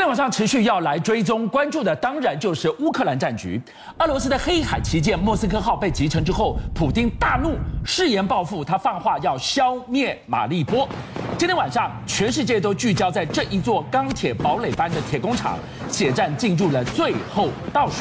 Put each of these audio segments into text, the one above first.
今天晚上持续要来追踪关注的，当然就是乌克兰战局。俄罗斯的黑海旗舰莫斯科号被击沉之后，普丁大怒，誓言报复，他放话要消灭马利波。今天晚上，全世界都聚焦在这一座钢铁堡垒般的铁工厂，血战进入了最后倒数。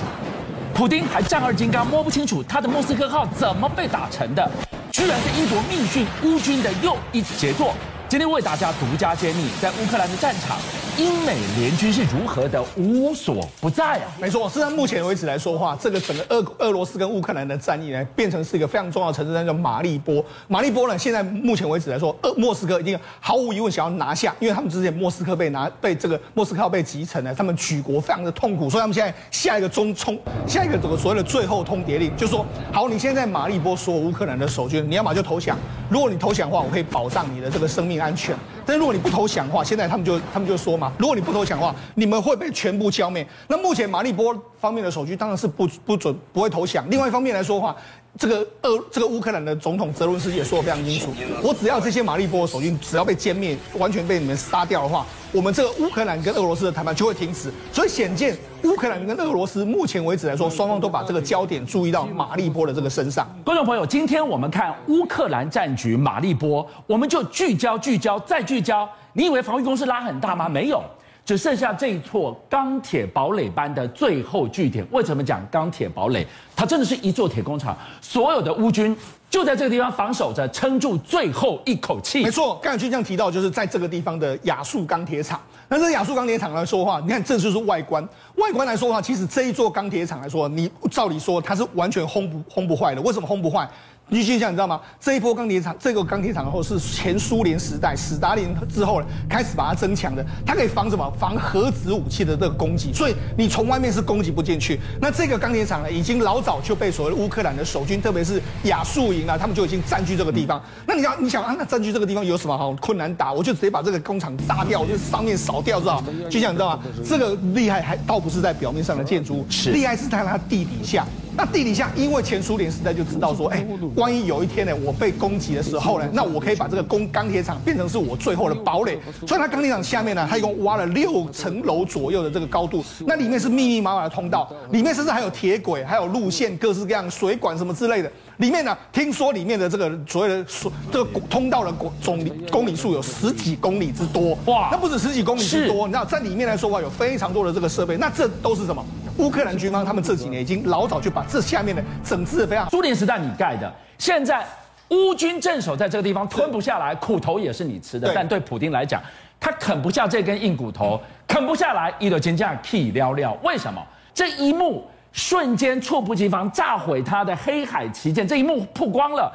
普丁还战二金刚，摸不清楚他的莫斯科号怎么被打沉的，居然是英国密训乌军的又一杰作。今天为大家独家揭秘，在乌克兰的战场。英美联军是如何的无所不在啊？没错，是在目前为止来说的话，这个整个俄俄罗斯跟乌克兰的战役呢，变成是一个非常重要的城市，那叫马利波。马利波呢，现在目前为止来说，俄莫斯科已经毫无疑问想要拿下，因为他们之前莫斯科被拿被这个莫斯科被击沉了，他们举国非常的痛苦，所以他们现在下一个中冲，下一个这个所谓的最后通牒令，就是说，好，你现在在马利波所有乌克兰的守军，你要么就投降，如果你投降的话，我可以保障你的这个生命安全。但如果你不投降的话，现在他们就他们就说嘛，如果你不投降的话，你们会被全部消灭。那目前马利波方面的守军当然是不不准不会投降。另外一方面来说的话，这个俄这个乌克兰的总统泽伦斯基也说得非常清楚，我只要这些马利波的守军只要被歼灭，完全被你们杀掉的话，我们这个乌克兰跟俄罗斯的谈判就会停止。所以显见乌克兰跟俄罗斯目前为止来说，双方都把这个焦点注意到马利波的这个身上。观众朋友，今天我们看乌克兰战局马利波，我们就聚焦聚焦再聚焦。你以为防御工事拉很大吗？没有。只剩下这一座钢铁堡垒般的最后据点。为什么讲钢铁堡垒？它真的是一座铁工厂，所有的乌军就在这个地方防守着，撑住最后一口气。没错，刚才军将提到，就是在这个地方的亚速钢铁厂。那这亚速钢铁厂来说的话，你看这就是外观。外观来说的话，其实这一座钢铁厂来说，你照理说它是完全轰不轰不坏的。为什么轰不坏？你去想，你知道吗？这一波钢铁厂，这个钢铁厂后是前苏联时代史达林之后呢，开始把它增强的。它可以防什么？防核子武器的这个攻击。所以你从外面是攻击不进去。那这个钢铁厂呢，已经老早就被所谓乌克兰的守军，特别是亚速营啊，他们就已经占据这个地方。那你要，你想啊，那占据这个地方有什么好困难打？我就直接把这个工厂炸掉，我就上面扫掉，知道？就像你知道吗？这个厉害还倒不是在表面上的建筑物，厉害是在它地底下。那地底下，因为前苏联时代就知道说，哎，万一有一天呢，我被攻击的时候呢，那我可以把这个工钢铁厂变成是我最后的堡垒。所以它钢铁厂下面呢，它一共挖了六层楼左右的这个高度，那里面是密密麻麻的通道，里面甚至还有铁轨，还有路线，各式各样水管什么之类的。里面呢，听说里面的这个所谓的所这个通道的总公里数有十几公里之多。哇，那不止十几公里之多，你知道在里面来说的话，有非常多的这个设备，那这都是什么？乌克兰军方他们这几年已经老早就把这下面的整治的非常。苏联时代你盖的，现在乌军镇守在这个地方吞不下来，苦头也是你吃的。但对普京来讲，他啃不下这根硬骨头，啃不下来，一路金价屁撩撩。为什么？这一幕瞬间猝不及防炸毁他的黑海旗舰，这一幕曝光了。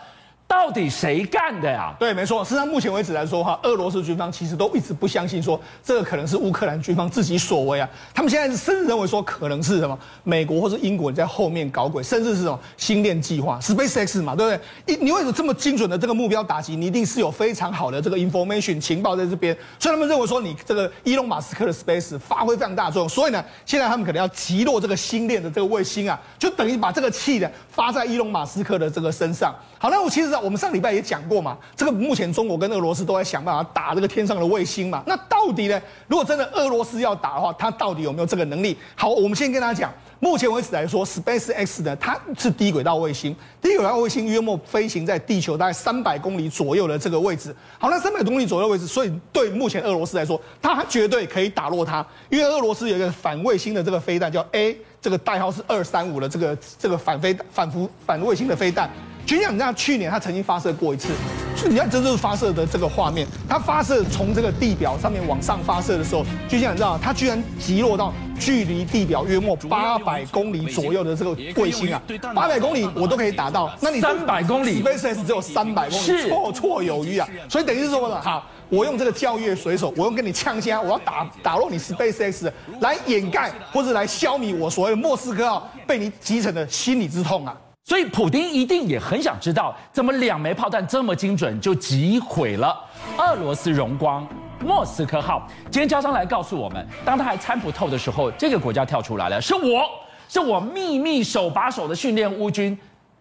到底谁干的呀？对，没错。实际上，目前为止来说哈，俄罗斯军方其实都一直不相信说这个可能是乌克兰军方自己所为啊。他们现在甚至认为说可能是什么美国或是英国人在后面搞鬼，甚至是什么星链计划 （SpaceX） 嘛，对不对？你你为什么这么精准的这个目标打击？你一定是有非常好的这个 information 情报在这边，所以他们认为说你这个伊隆马斯克的 Space 发挥非常大作用。所以呢，现在他们可能要击落这个星链的这个卫星啊，就等于把这个气呢发在伊隆马斯克的这个身上。好，那我其实。我们上礼拜也讲过嘛，这个目前中国跟俄罗斯都在想办法打这个天上的卫星嘛。那到底呢？如果真的俄罗斯要打的话，它到底有没有这个能力？好，我们先跟大家讲，目前为止来说，SpaceX 呢，它是低轨道卫星，低轨道卫星约莫飞行在地球大概三百公里左右的这个位置。好，那三百公里左右位置，所以对目前俄罗斯来说，它绝对可以打落它，因为俄罗斯有一个反卫星的这个飞弹，叫 A，这个代号是二三五的这个这个反飞反辐反卫星的飞弹。就像你知道，去年他曾经发射过一次，就你看这就是发射的这个画面。他发射从这个地表上面往上发射的时候，就像你知道，他居然击落到距离地表约莫八百公里左右的这个卫星啊，八百公里我都可以打到。那你三百公里，SpaceX 只有三百公里，绰绰有余啊。所以等于是说呢，好，我用这个教育水手，我用跟你呛虾，我要打打落你 SpaceX 来掩盖或者来消弭我所谓的莫斯科号被你击沉的心理之痛啊。所以，普丁一定也很想知道，怎么两枚炮弹这么精准就击毁了俄罗斯荣光莫斯科号？今天焦商来告诉我们，当他还参不透的时候，这个国家跳出来了，是我是我秘密手把手的训练乌军，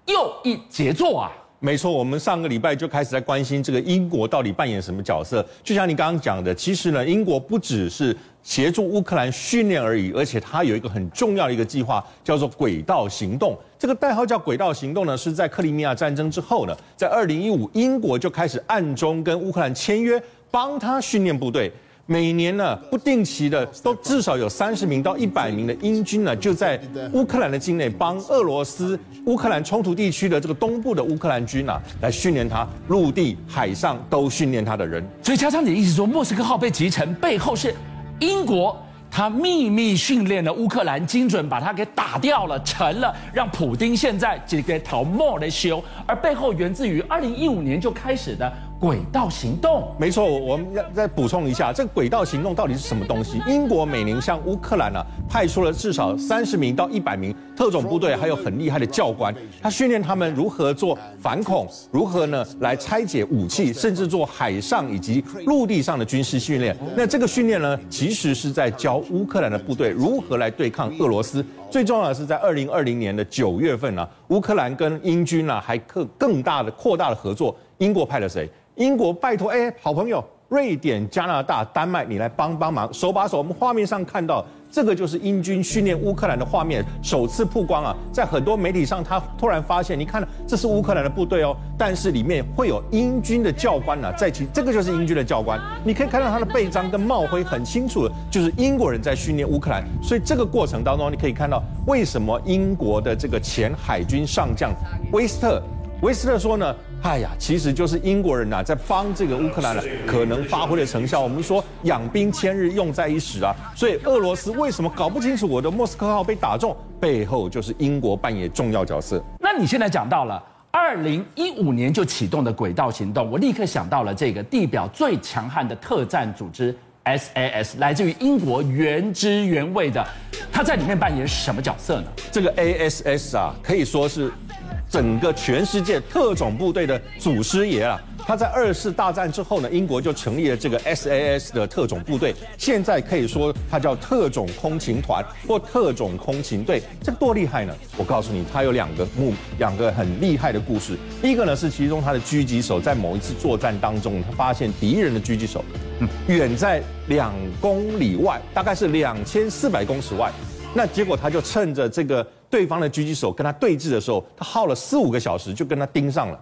又一杰作啊！没错，我们上个礼拜就开始在关心这个英国到底扮演什么角色。就像你刚刚讲的，其实呢，英国不只是协助乌克兰训练而已，而且它有一个很重要的一个计划，叫做“轨道行动”。这个代号叫“轨道行动”呢，是在克里米亚战争之后呢，在二零一五，英国就开始暗中跟乌克兰签约，帮他训练部队。每年呢，不定期的都至少有三十名到一百名的英军呢，就在乌克兰的境内帮俄罗斯乌克兰冲突地区的这个东部的乌克兰军啊，来训练他陆地、海上都训练他的人。所以，家长，你的意思说，莫斯科号被击沉背后是英国？他秘密训练了乌克兰，精准把他给打掉了，成了，让普丁现在这个逃莫的修，而背后源自于二零一五年就开始的。轨道行动，没错，我们要再补充一下，这个轨道行动到底是什么东西？英国每年向乌克兰呢、派出了至少三十名到一百名特种部队，还有很厉害的教官，他训练他们如何做反恐，如何呢来拆解武器，甚至做海上以及陆地上的军事训练。那这个训练呢，其实是在教乌克兰的部队如何来对抗俄罗斯。最重要的是，在二零二零年的九月份呢、乌克兰跟英军呢、还更更大的扩大的合作。英国派了谁？英国拜托，哎，好朋友，瑞典、加拿大、丹麦，你来帮帮忙，手把手。我们画面上看到这个就是英军训练乌克兰的画面，首次曝光啊，在很多媒体上，他突然发现，你看，这是乌克兰的部队哦，但是里面会有英军的教官呢、啊，在其这个就是英军的教官，你可以看到他的背章跟帽徽，很清楚的，就是英国人在训练乌克兰。所以这个过程当中，你可以看到为什么英国的这个前海军上将威斯特，威斯特说呢？哎呀，其实就是英国人呐，在帮这个乌克兰呢，可能发挥的成效。我们说养兵千日，用在一时啊。所以俄罗斯为什么搞不清楚我的莫斯科号被打中，背后就是英国扮演重要角色。那你现在讲到了二零一五年就启动的轨道行动，我立刻想到了这个地表最强悍的特战组织 SAS，来自于英国原汁原味的，它在里面扮演什么角色呢？这个 ASS 啊，可以说是。整个全世界特种部队的祖师爷啊，他在二次大战之后呢，英国就成立了这个 SAS 的特种部队，现在可以说它叫特种空勤团或特种空勤队。这多厉害呢？我告诉你，它有两个目，两个很厉害的故事。第一个呢是其中他的狙击手在某一次作战当中，他发现敌人的狙击手，远在两公里外，大概是两千四百公尺外。那结果他就趁着这个对方的狙击手跟他对峙的时候，他耗了四五个小时就跟他盯上了。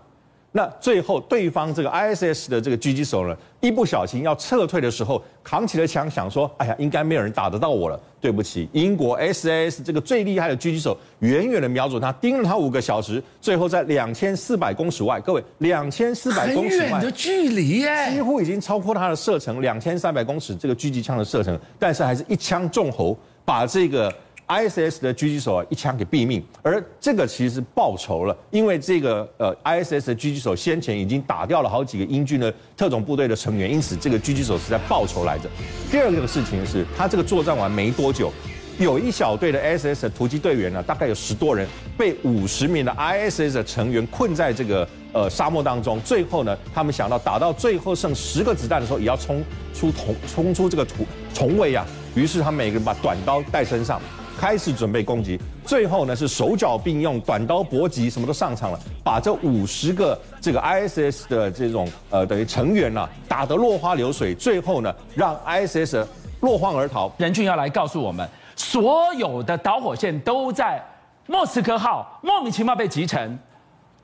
那最后对方这个 ISS 的这个狙击手呢，一不小心要撤退的时候，扛起了枪想说：“哎呀，应该没有人打得到我了。”对不起，英国 SAS 这个最厉害的狙击手远远的瞄准他，盯了他五个小时，最后在两千四百公尺外，各位两千四百公尺外很远的距离耶，几乎已经超过他的射程两千三百公尺这个狙击枪的射程，但是还是一枪中喉。把这个 ISS 的狙击手啊一枪给毙命，而这个其实是报仇了，因为这个呃 ISS 的狙击手先前已经打掉了好几个英军的特种部队的成员，因此这个狙击手是在报仇来着。第二个事情是他这个作战完没多久，有一小队的 SS 的突击队员呢，大概有十多人被五十名的 ISS 的成员困在这个呃沙漠当中，最后呢，他们想到打到最后剩十个子弹的时候，也要冲出重冲出这个土重围啊。于是他每个人把短刀带身上，开始准备攻击。最后呢，是手脚并用，短刀搏击，什么都上场了，把这五十个这个 ISS 的这种呃等于成员呢、啊、打得落花流水。最后呢，让 ISS 落荒而逃。任俊要来告诉我们，所有的导火线都在莫斯科号莫名其妙被击沉。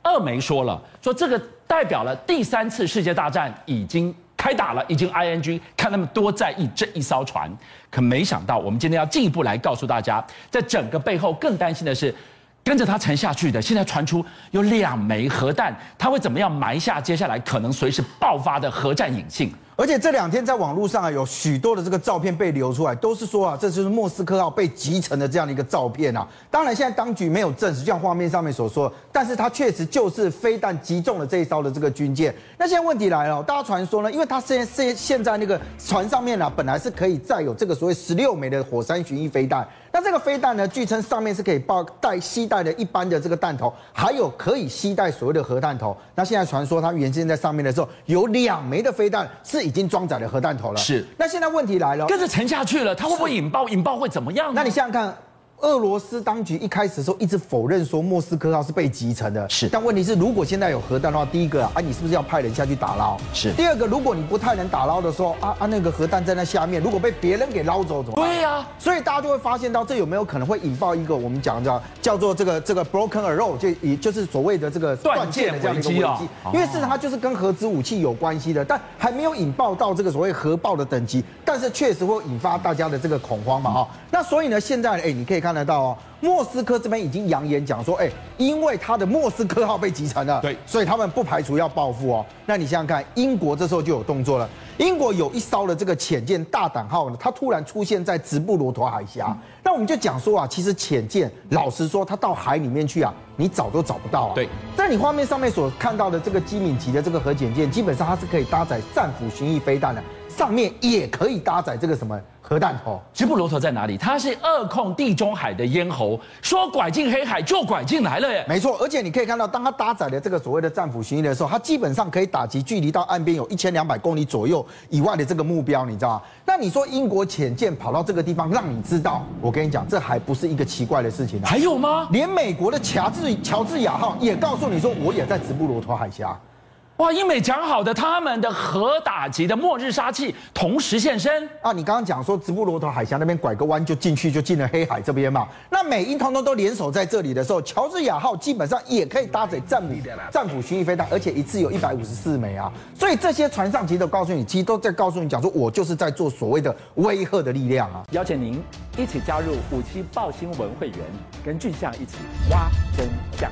二媒说了，说这个代表了第三次世界大战已经。开打了，已经 ING，看他们多在意这一艘船，可没想到，我们今天要进一步来告诉大家，在整个背后更担心的是，跟着他沉下去的，现在传出有两枚核弹，他会怎么样埋下接下来可能随时爆发的核战隐性？而且这两天在网络上啊，有许多的这个照片被流出来，都是说啊，这就是莫斯科号被击沉的这样的一个照片啊。当然，现在当局没有证实，就像画面上面所说，但是它确实就是飞弹击中了这一艘的这个军舰。那现在问题来了，大家传说呢，因为它现现现在那个船上面呢、啊，本来是可以载有这个所谓十六枚的火山巡弋飞弹。那这个飞弹呢，据称上面是可以爆带携带的一般的这个弹头，还有可以携带所谓的核弹头。那现在传说它原先在上面的时候，有两枚的飞弹是已经装载了核弹头了。是。那现在问题来了，跟着沉下去了，它会不会引爆？引爆会怎么样？那你想想看，俄罗斯当局一开始的时候一直否认说莫斯科号是被击沉的，是。但问题是，如果现在有核弹的话，第一个啊，啊，你是不是要派人下去打捞？是。第二个，如果你不太能打捞的时候，啊啊，那个核弹在那下面，如果被别人给捞走怎么办？对呀、啊。所以大家就会发现到，这有没有可能会引爆一个我们讲叫叫做这个这个 broken arrow，就也就是所谓的这个断线的这样一个危机啊。因为事实上它就是跟核子武器有关系的，但还没有引爆到这个所谓核爆的等级，但是确实会引发大家的这个恐慌嘛，哈。那所以呢，现在哎，你可以看得到哦。莫斯科这边已经扬言讲说，哎，因为他的莫斯科号被击沉了，对，所以他们不排除要报复哦。那你想想看，英国这时候就有动作了。英国有一艘的这个潜舰大胆号呢，它突然出现在直布罗陀海峡。那我们就讲说啊，其实潜舰，老实说，它到海里面去啊，你找都找不到啊。对。在你画面上面所看到的这个机敏级的这个核潜舰，基本上它是可以搭载战斧巡弋飞弹的，上面也可以搭载这个什么？核弹头，直布罗陀在哪里？它是扼控地中海的咽喉，说拐进黑海就拐进来了耶。没错，而且你可以看到，当它搭载了这个所谓的战斧巡弋的时候，它基本上可以打击距离到岸边有一千两百公里左右以外的这个目标，你知道吗？那你说英国潜舰跑到这个地方，让你知道，我跟你讲，这还不是一个奇怪的事情啊。还有吗？连美国的乔治乔治亚号也告诉你说，我也在直布罗陀海峡。哇，英美讲好的，他们的核打击的末日杀器同时现身啊！你刚刚讲说直布罗陀海峡那边拐个弯就进去，就进了黑海这边嘛。那美英通通都联手在这里的时候，乔治亚号基本上也可以搭载战斧 战斧巡弋飞弹，而且一次有一百五十四枚啊。所以这些船上其实都告诉你，其实都在告诉你讲说，我就是在做所谓的威吓的力量啊。邀请您一起加入五七报新闻会员，跟俊相一起挖真相。